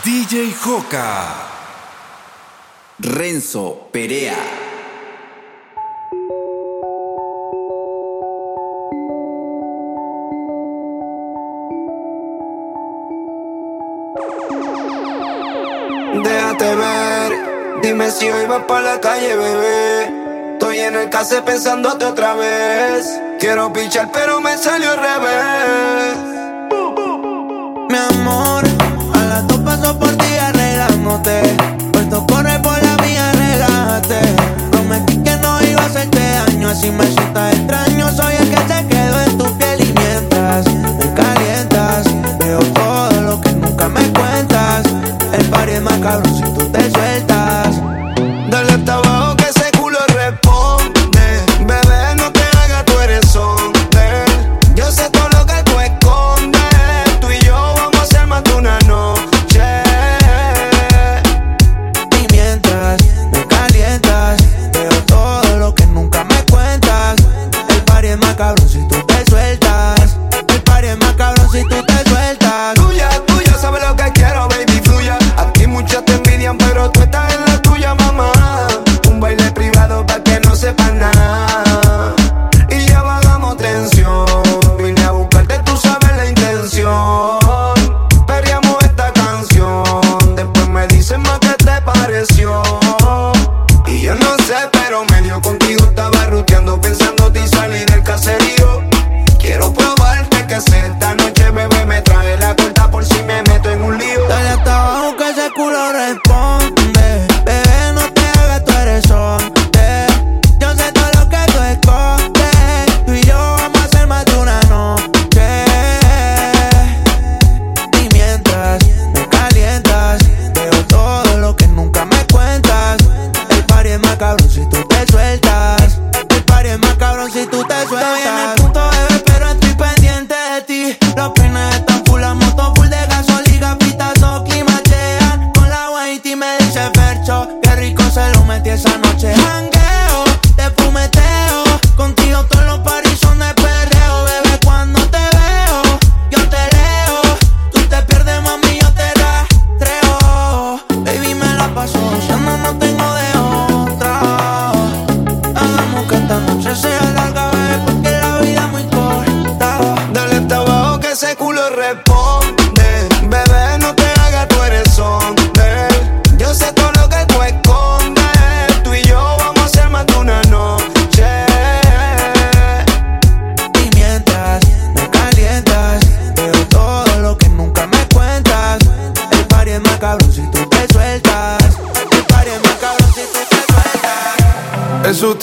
DJ Joca. Renzo Perea. Déjate ver, dime si hoy vas para la calle, bebé. Estoy en el case pensándote otra vez. Quiero pichar, pero me salió al revés. Mi amor,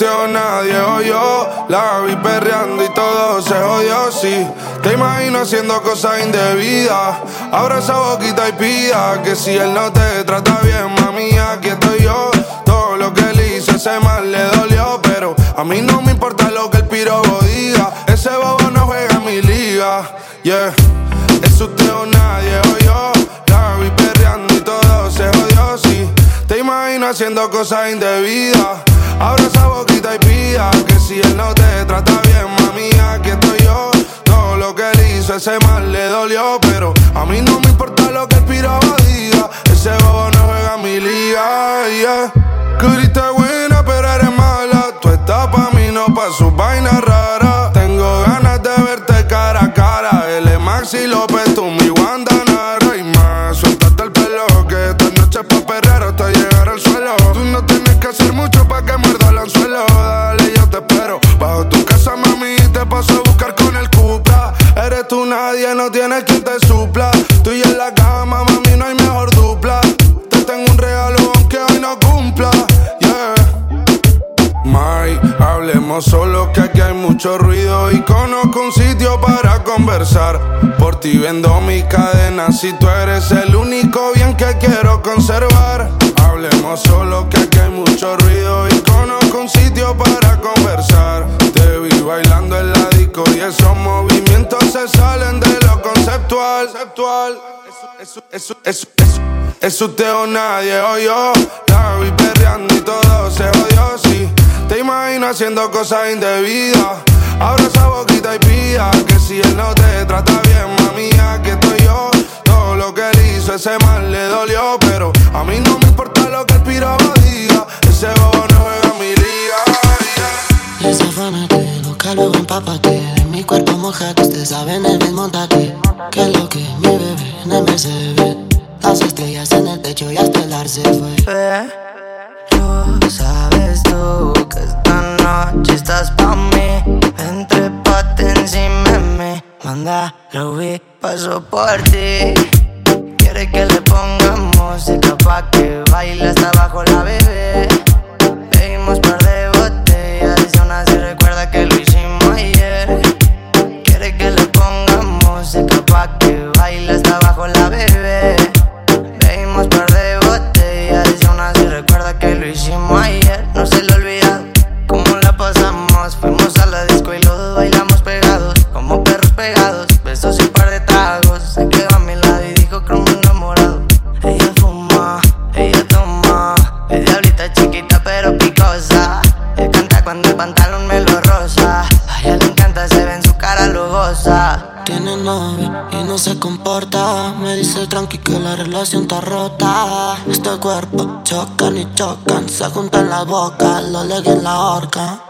sueltas. Es usted o nadie o yo. La vi perreando y todo se jodió, sí. Te imagino haciendo cosas indebidas. Abra esa boquita y pida Que si él no te trata bien, mami, aquí estoy yo. Todo lo que él hizo, ese mal le dolió Pero a mí no me importa lo que el pirobo diga. Ese bobo no juega en mi liga, yeah. Es nadie imagino haciendo cosas indebidas Abra esa boquita y pida que si él no te trata bien, mami, aquí estoy yo. Todo lo que él hizo, ese mal le dolió, pero a mí no me importa lo que el piraba diga. Ese bobo no juega mi liga, yeah. Curiste buena, pero eres mala. Tú estás pa' mí, no pa' sus vainas raras. Tengo ganas de verte cara a cara. Él es Maxi López, tú mi tú nadie, no tienes quien te supla. Tú y en la cama, mami, no hay mejor dupla. Te tengo un regalo aunque hoy no cumpla. Yeah. Mai, hablemos solo que aquí hay mucho ruido y conozco un sitio para conversar. Por ti vendo mis cadenas si tú eres el único bien que quiero conservar. Hablemos solo que aquí hay mucho ruido y conozco un sitio para conversar. Te vi bailando en la disco y esos movimientos se salen de lo conceptual. conceptual. Eso, eso, eso, eso, es usted o nadie o yo. La vi perreando y todo se jodió, sí. Te imagino haciendo cosas indebidas. Abra esa boquita y pida que si él no te trata bien, mami, aquí estoy yo. Todo lo que él hizo, ese mal le dolió. A mí no me importa lo que el piraba diga. Ese bobo no Luego empápate. De mi cuerpo mojado, usted sabe en el mismo taque. Que lo que mi bebé en el Mercedes. Las estrellas en el techo y hasta el arce fue. Pero sabes tú que esta noche estás pa' mí. Entre pate encima mí. Manda, lo vi, paso por ti. Quiere que le pongamos música pa' que baile hasta abajo la bebé. Relación está rota. Este cuerpo chocan y chocan. Se juntan la boca, lo leguen en la horca.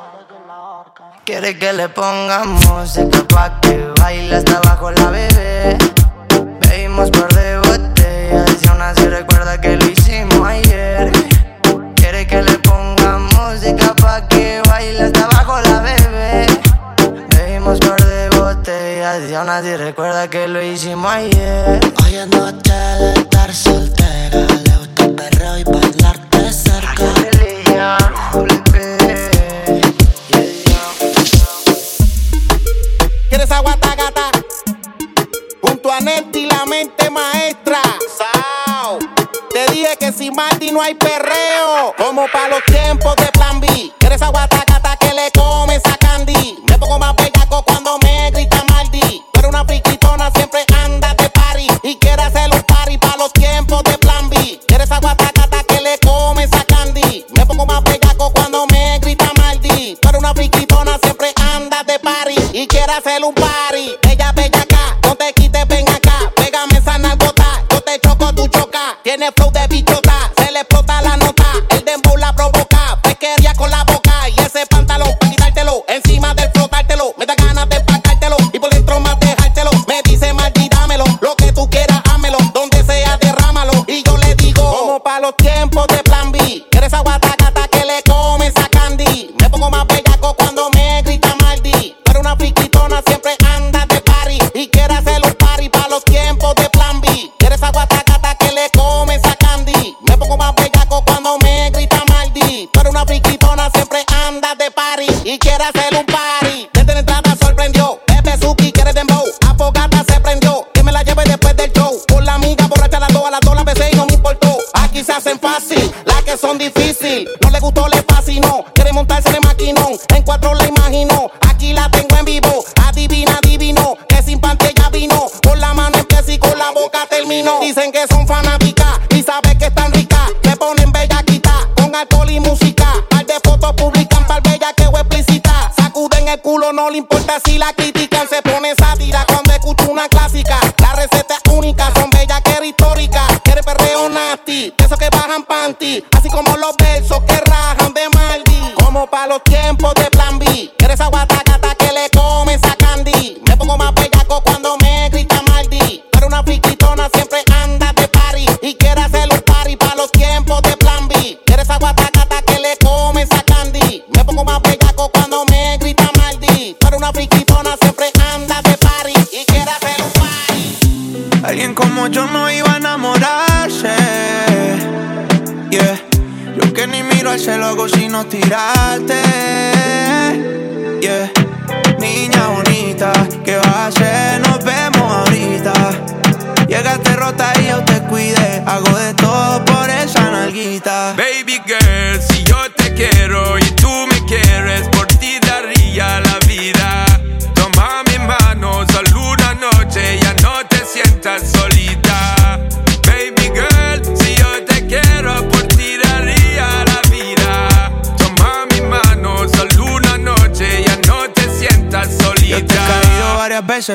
Quiere que le pongamos música pa' que baile hasta abajo la bebé. Bebimos par de botellas y aún así recuerda que botellas y aún así recuerda que lo hicimos ayer. Hoy es noche de estar soltera. Le gusta el perreo y bailarte cerca. ¿Quieres aguata gata? Junto a Neti, la mente maestra. Sao. Te dije que sin Marty no hay perreo. Como para los tiempos de plan B. ¿Quieres aguata siempre anda de party. Y quiere hacer un party. Ella bella acá, no te quites, ven acá. Pégame esa nalgota, yo te choco, tú choca. Tiene flow de bichota, se le explota No le gustó, le fascinó. Quiere montarse de maquinón. En cuatro la imaginó. Aquí la tengo en vivo. Adivina, adivino. Que sin pantalla vino. Con la mano empieza y con la boca terminó. Dicen que son fanáticas y saben que están ricas. Me ponen bellaquita con alcohol y música. Par de fotos publican par bella que explícita. Sacuden el culo, no le importa si la critican. Se pone sátira cuando escucha una clásica. La receta es única, son bella que era histórica. Quiere perreo nasty, de esos que bajan panty. Así como los tiempos de plan B. Quieres aguata gata que le comes a tirarte.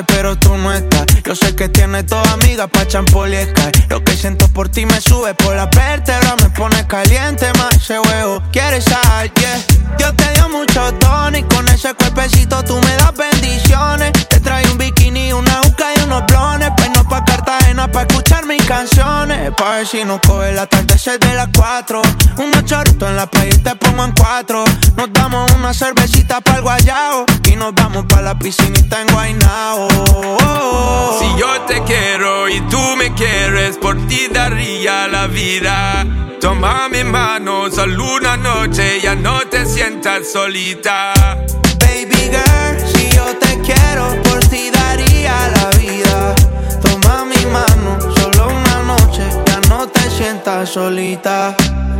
Pero tú no estás. Yo sé que tienes toda amiga pa' champol y Lo que siento por ti me sube por la vértebra, me pone caliente más ese huevo. ¿Quieres sal? Yeah. Yo te dio mucho tono y con ese cuerpecito tú me das bendiciones. Te trae un bikini, una uca y unos blones. No pa' Cartagena pa' escuchar mis canciones. Pa' ver si nos coge la tarde de las cuatro. Unos choritos en la playa y te pongo en cuatro. Nos damos una cervecita para el guayao y nos vamos pa' la piscinita en Guaynao. Si yo te quiero y tú me quieres, por ti daría la vida. Toma mi mano, solo una noche, ya no te sientas solita. Baby girl, si yo te quiero, por ti daría la vida. Toma mi mano, solita.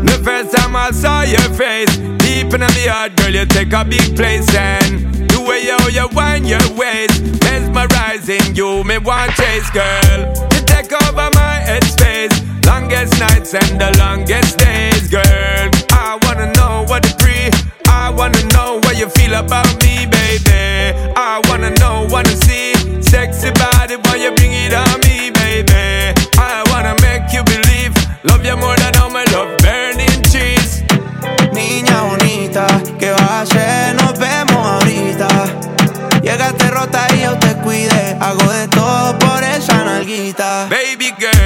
The first time I saw your face, deep in the heart, girl, you take a big place and the way you, you wind your waist, mesmerizing you, me want chase, girl. You take over my headspace, longest nights and the longest days, girl. I wanna know what the pre, I wanna know what you feel about me, baby. I wanna know, wanna rota y yo te cuide. Hago de todo por esa nalguita. Baby girl,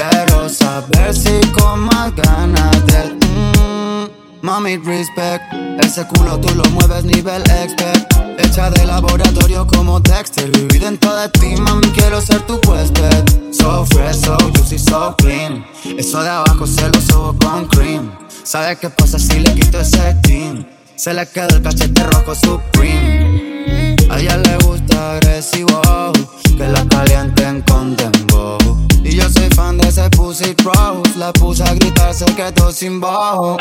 Quiero saber si con más ganas de mm, Mami, respect. Ese culo tú lo mueves nivel expert. Hecha de laboratorio como Dexter. Viví dentro de ti, mami, quiero ser tu huésped. So fresh, so juicy, so clean. Eso de abajo se lo subo con cream. ¿Sabes qué pasa si le quito ese team? Se le queda el cachete rojo supreme. A ella le gusta agresivo, que la calienten con dembow. Y yo soy fan de ese pussy rose. La puse a gritar, se quedó sin bajo.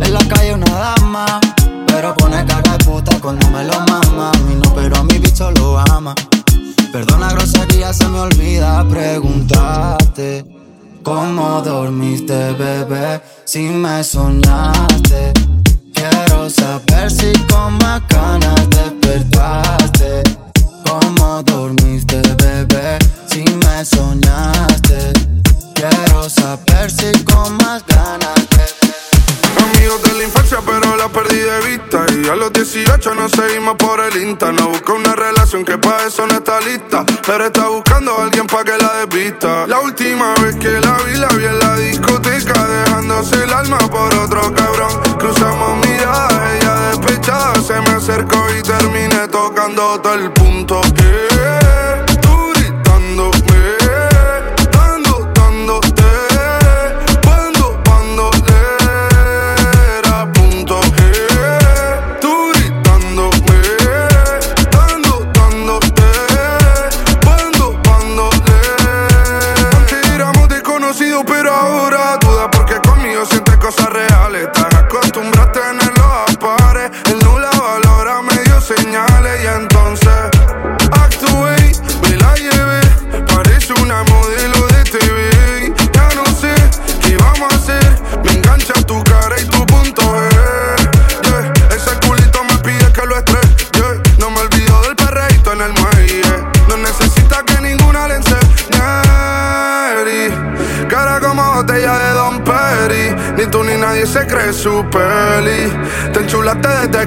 En la calle una dama, pero pone cara de puta cuando me lo mama. A mí no, pero a mi bicho lo ama. Perdona grosería, se me olvida preguntarte. ¿Cómo dormiste, bebé? Si me soñaste. Quiero saber si con más ganas despertaste. ¿Cómo dormiste, bebé? Si me soñaste. Quiero saber si con más ganas Amigos de la infancia, pero la perdí de vista. Y a los 18 nos seguimos por el Insta. No busca una relación que para eso no está lista. Pero está buscando a alguien para que la desvista. La última vez que la vi, la vi en la discoteca. Dejándose el alma por otro cabrón. Cruzamos miradas, ella despechada. Se me acercó y terminé tocando todo el Te enchulaste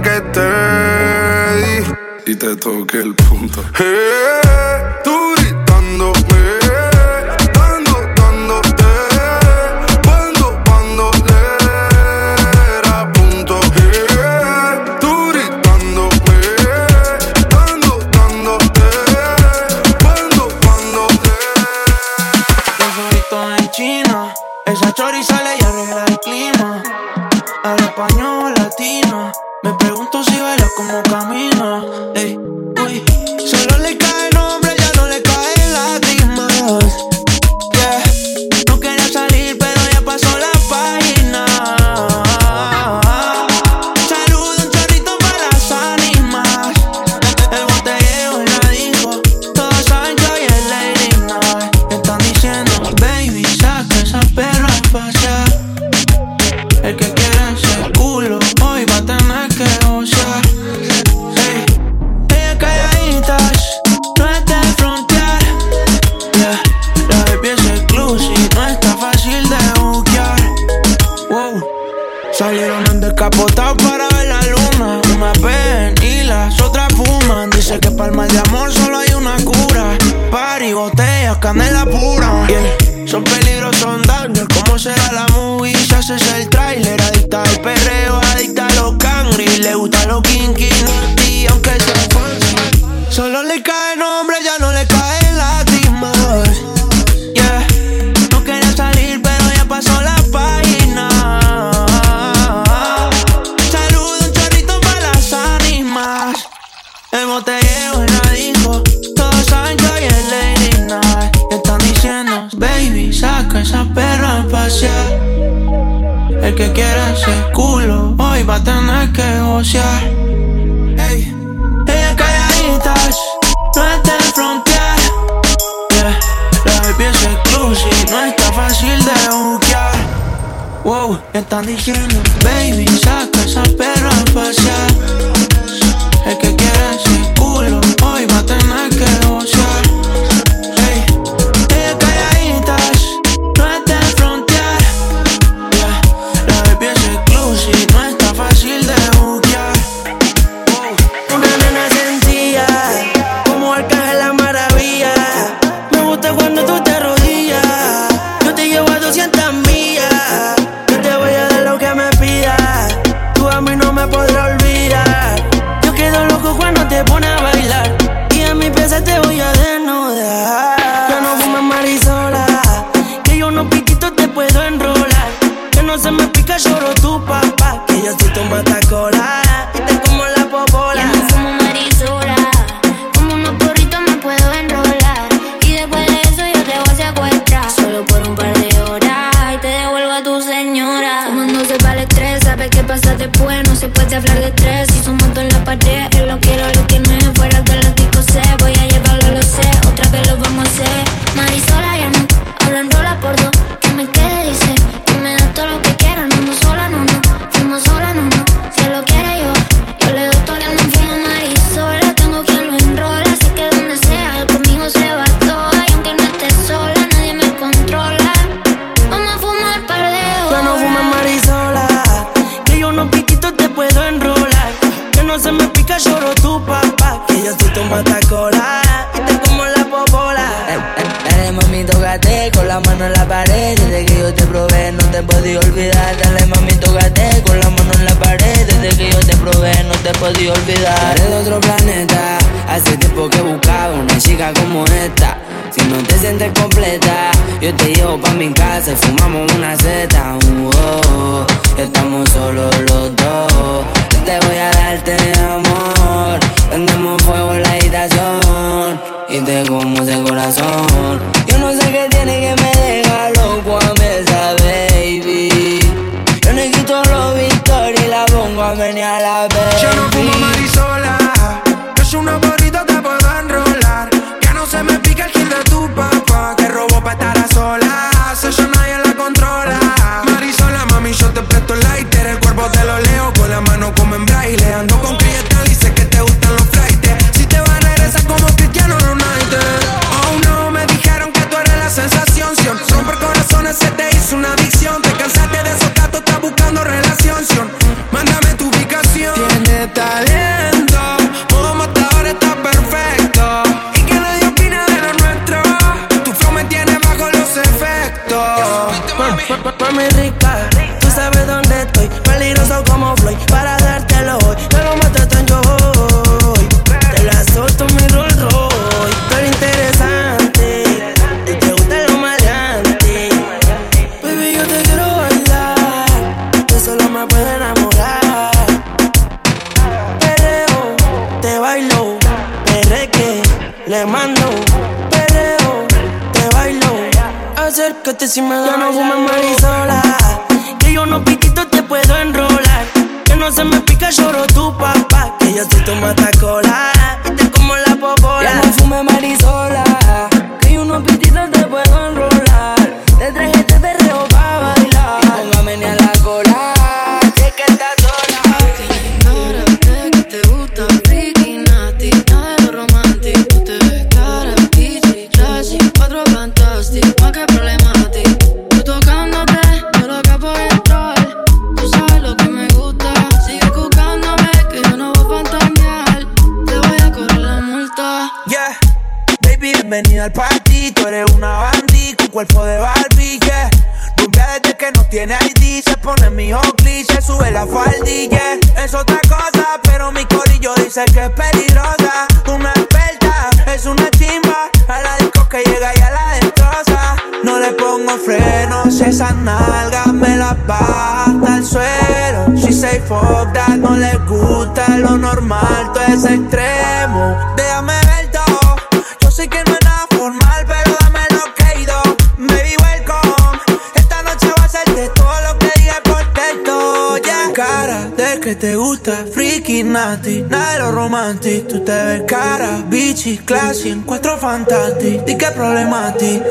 de lo romantic. Tú te ves cara, bichi, classy, encuentro fantastic. Di que problema a ti,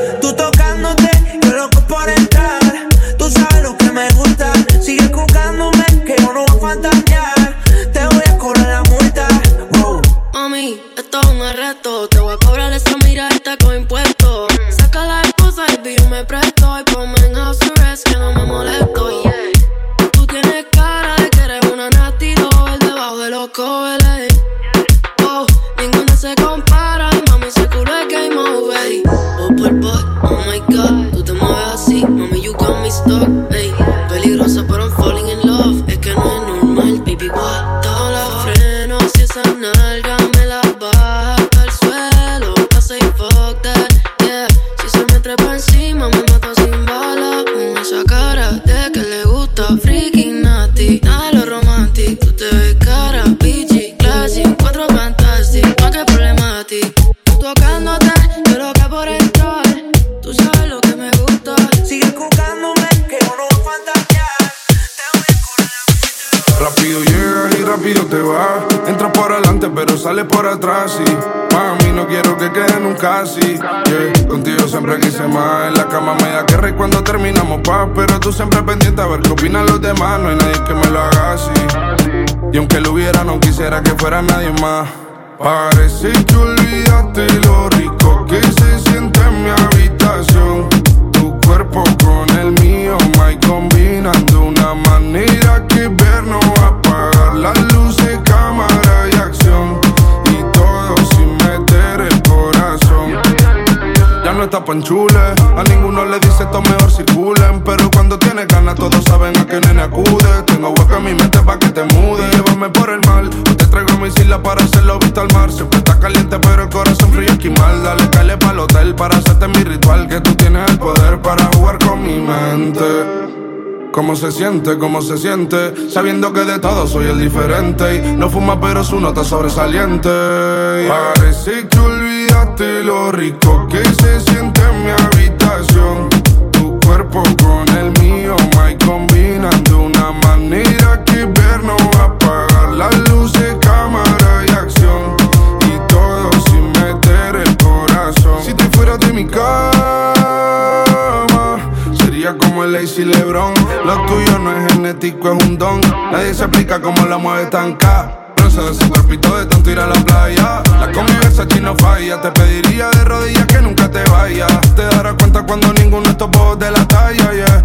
se compara. Parece que olvidaste lo rico que se siente en mi habitación. Tu cuerpo con el mío, my combinando una manera que ver no va a apagar las luces, cámara y acción. Y todo sin meter el corazón. Ya no está panchule, a ninguno para hacerlo visto al mar. Siempre está caliente, pero el corazón frío aquí mal. Dale, calle pa'l hotel para hacerte mi ritual. Que tú tienes el poder para jugar con mi mente. ¿Cómo se siente? ¿Cómo se siente? Sabiendo que de todo soy el diferente Y no fuma pero su nota sobresaliente Parece que olvidaste lo rico que se siente en mi habitación Tu cuerpo con es un don. Nadie se explica cómo la mueve tan K. Bronce de ese cuerpito de tanto ir a la playa. La convivencia chino falla. Te pediría de rodillas que nunca te vayas. Te darás cuenta cuando ninguno de estos de la talla, yeah.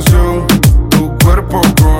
habitación. Tu cuerpo con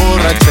la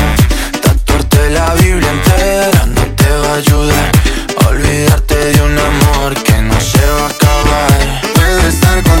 la Biblia entera no te va a ayudar. Olvidarte de un amor que no se va a acabar. Puedo estar con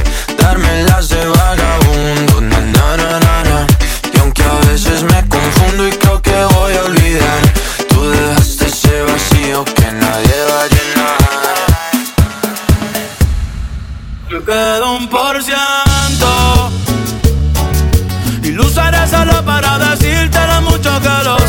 Darme las de vagabundo, na na na na. Y aunque a veces me confundo y creo que voy a olvidar, tú dejaste ese vacío que nadie va a llenar. Me quedo un por ciento Y lo usaré solo para decirte lo mucho que lo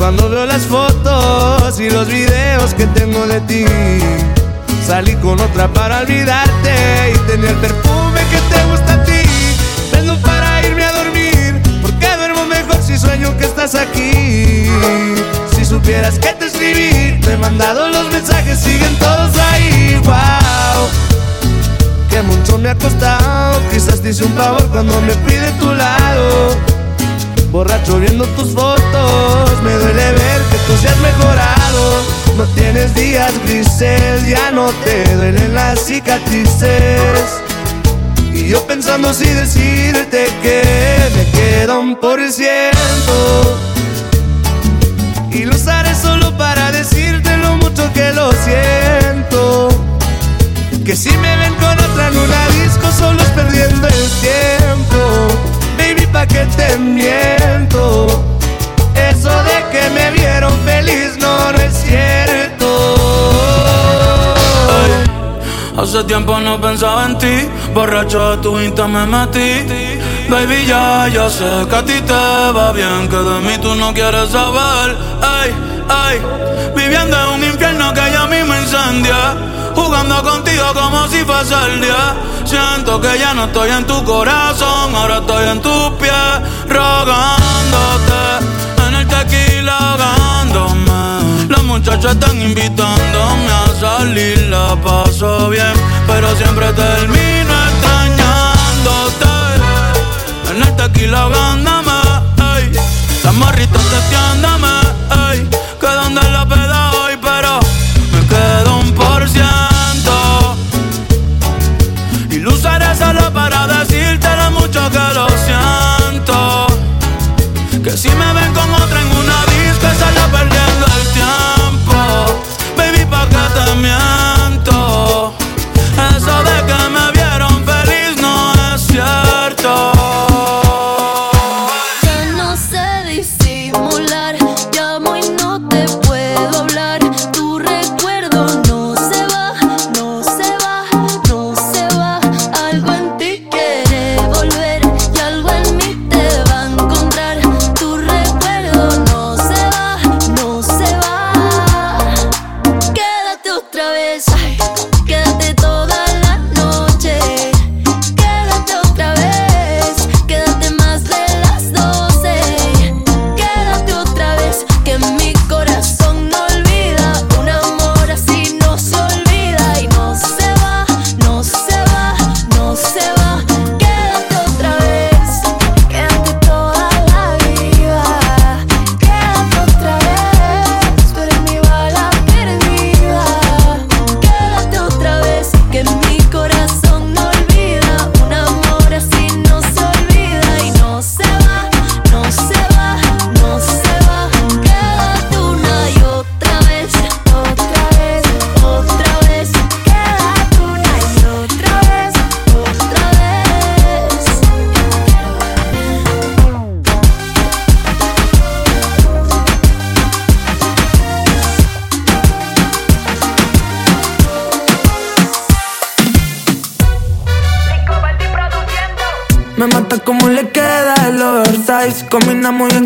cuando veo las fotos y los videos que tengo de ti. Salí con otra para olvidarte y tenía el perfume que te gusta a ti. Vendo para irme a dormir, porque duermo mejor si sueño que estás aquí. Si supieras que te escribí, te he mandado los mensajes, siguen todos ahí. Wow que mucho me ha costado. Quizás te hice un favor cuando me fui de tu lado. Borracho viendo tus fotos, me duele ver que tú seas mejorado. No tienes días grises, ya no te duelen las cicatrices. Y yo pensando si decirte que me queda un por ciento. Y lo usaré solo para decirte lo mucho que lo siento. Que si me ven con otra en una disco solo es perdiendo el tiempo que te miento Eso de que me vieron feliz no, no es cierto Hace tiempo no pensaba en ti, borracho de tu Insta me metí. Baby, ya, ya sé que a ti te va bien, que de mí tú no quieres saber. Ay, ay, viviendo en un infierno que ya mismo incendia. Jugando contigo como si fuese el día. Siento que ya no estoy en tu corazón, ahora estoy en tus pies, rogándote. En el tequila ahogándome. Las muchachas están invitándome a salir, la paso bien, pero siempre termino extrañándote. En el tequila ahogándome, ey. Las morritas testeándome, ey. Que donde la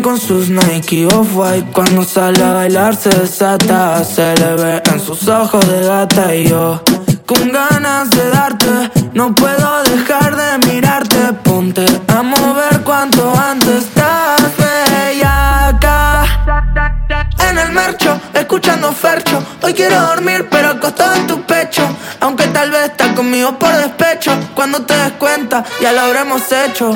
con sus Nike Off-White. Cuando sale a bailar se desata. Se le ve en sus ojos de gata y yo. Con ganas de darte, no puedo dejar de mirarte. Ponte a mover cuanto antes estás acá En el marcho, escuchando Fercho. Hoy quiero dormir, pero acostado en tu pecho. Aunque tal vez estás conmigo por despecho. Cuando te des cuenta, ya lo habremos hecho.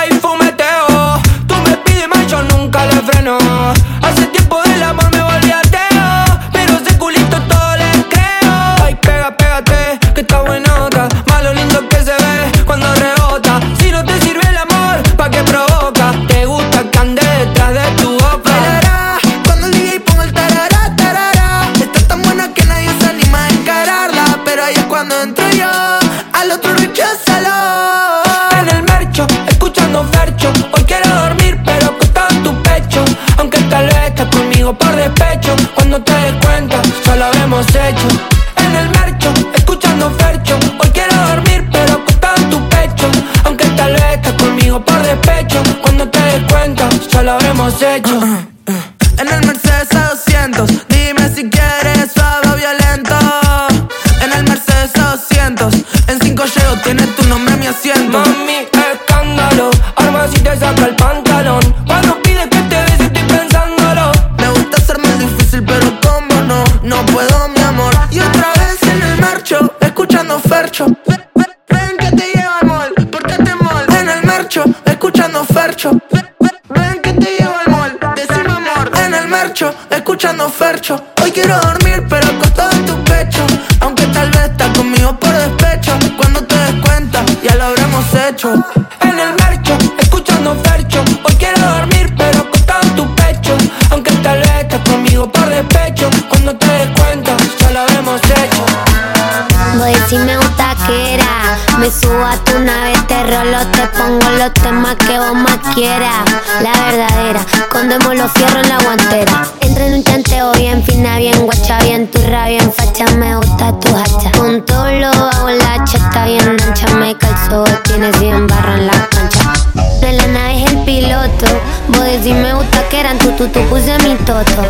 los temas que vos más quieras. La verdadera, condemos los fierros en la guantera. Entra en un chanteo bien fina, bien guacha, bien turra, bien facha Me gusta tu hacha. Con todo lo hago la chata bien ancha Me calzo, tienes bien barra en la cancha. De la nave es el piloto Vos decís me gusta que eran tu, tu, tu puse mi toto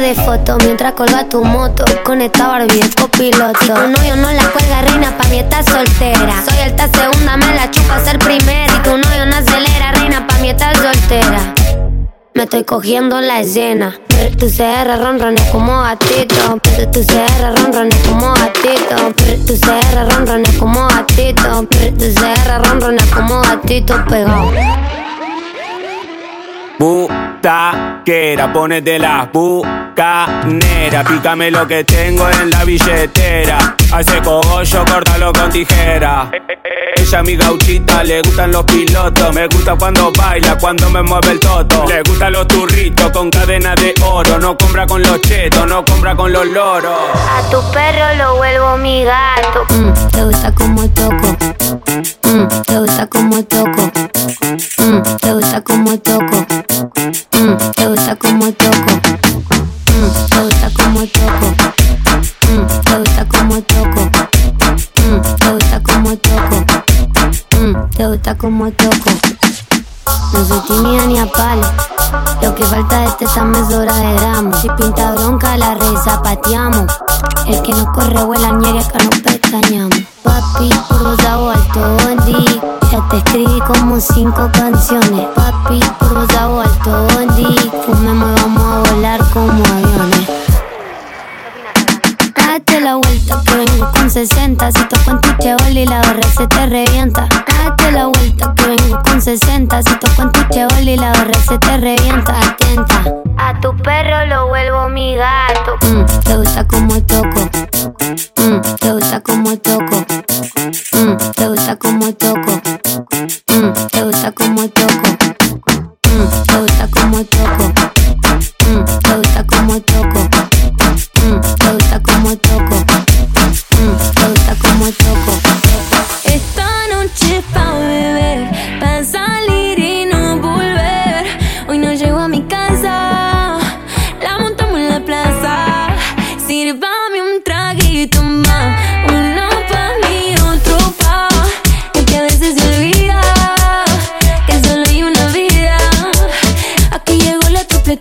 de fotos mientras colga tu moto Con esta Barbie copiloto Si tu novio no la cuelga reina, pa' mí está soltera Soy alta segunda, me la chupa ser primera Si tu novio no acelera, reina, pa' mí está soltera me estoy cogiendo la escena. Tu CR ronrones como gatito. Tu CR ronrones como gatito. Tu CR ronrones como gatito. Tu CR ronrones como gatito pegado. Butaquera, ponete la bucanera. Pícame lo que tengo en la billetera. Hace cogollo, córtalo con tijera. Ella mi gauchita, le gustan los pilotos. Me gusta cuando baila, cuando me mueve el toto. Le gustan los turritos con cadena de oro. No compra con los chetos, no compra con los loros. A tu perro lo vuelvo mi gato. Mm, te gusta como toco. Mm, te gusta como toco. Mm, te gusta como toco. Como toco. No soy tímida ni a palo. Lo que falta de este examen es hora de gramo. Si pinta bronca, la red zapateamos. El que no corre vuela nieve, acá no pestañamos. Papi, por vos hago alto bondi. Ya te escribí como cinco canciones. Papi, por vos hago alto bondi. Fumemos, vamos a volar como la vuelta que vengo con 60 Si toco en tu chevol y la barra se te revienta. Date la vuelta que vengo con 60 Si toco en tu chevol y la barra se te revienta. Atenta. A tu perro lo vuelvo mi gato. Mm, Te gusta como toco. Mm, Te gusta como toco. Mm, Te gusta como toco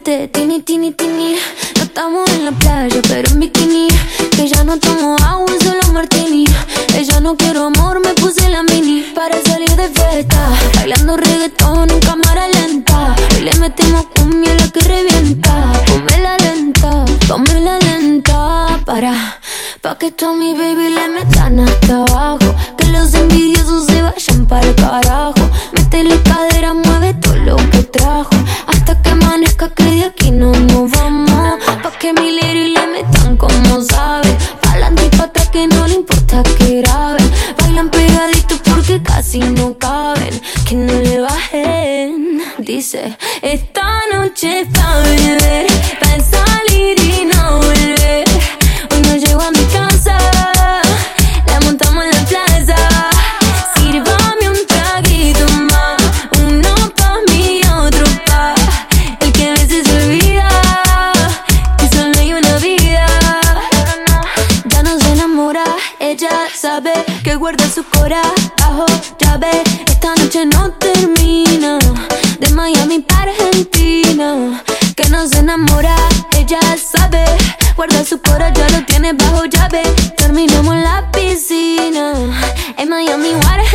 tini, tini, tini. No estamos en la playa, pero en bikini. Que ya no tomo agua, solo martini. Ella no quiero amor, me puse la mini. Para salir de fiesta, bailando reggaetón en cámara lenta. Y le metemos cumbia la que revienta. Ponme la lenta, ponme la lenta. Para, pa' que esto mi baby Am I only water?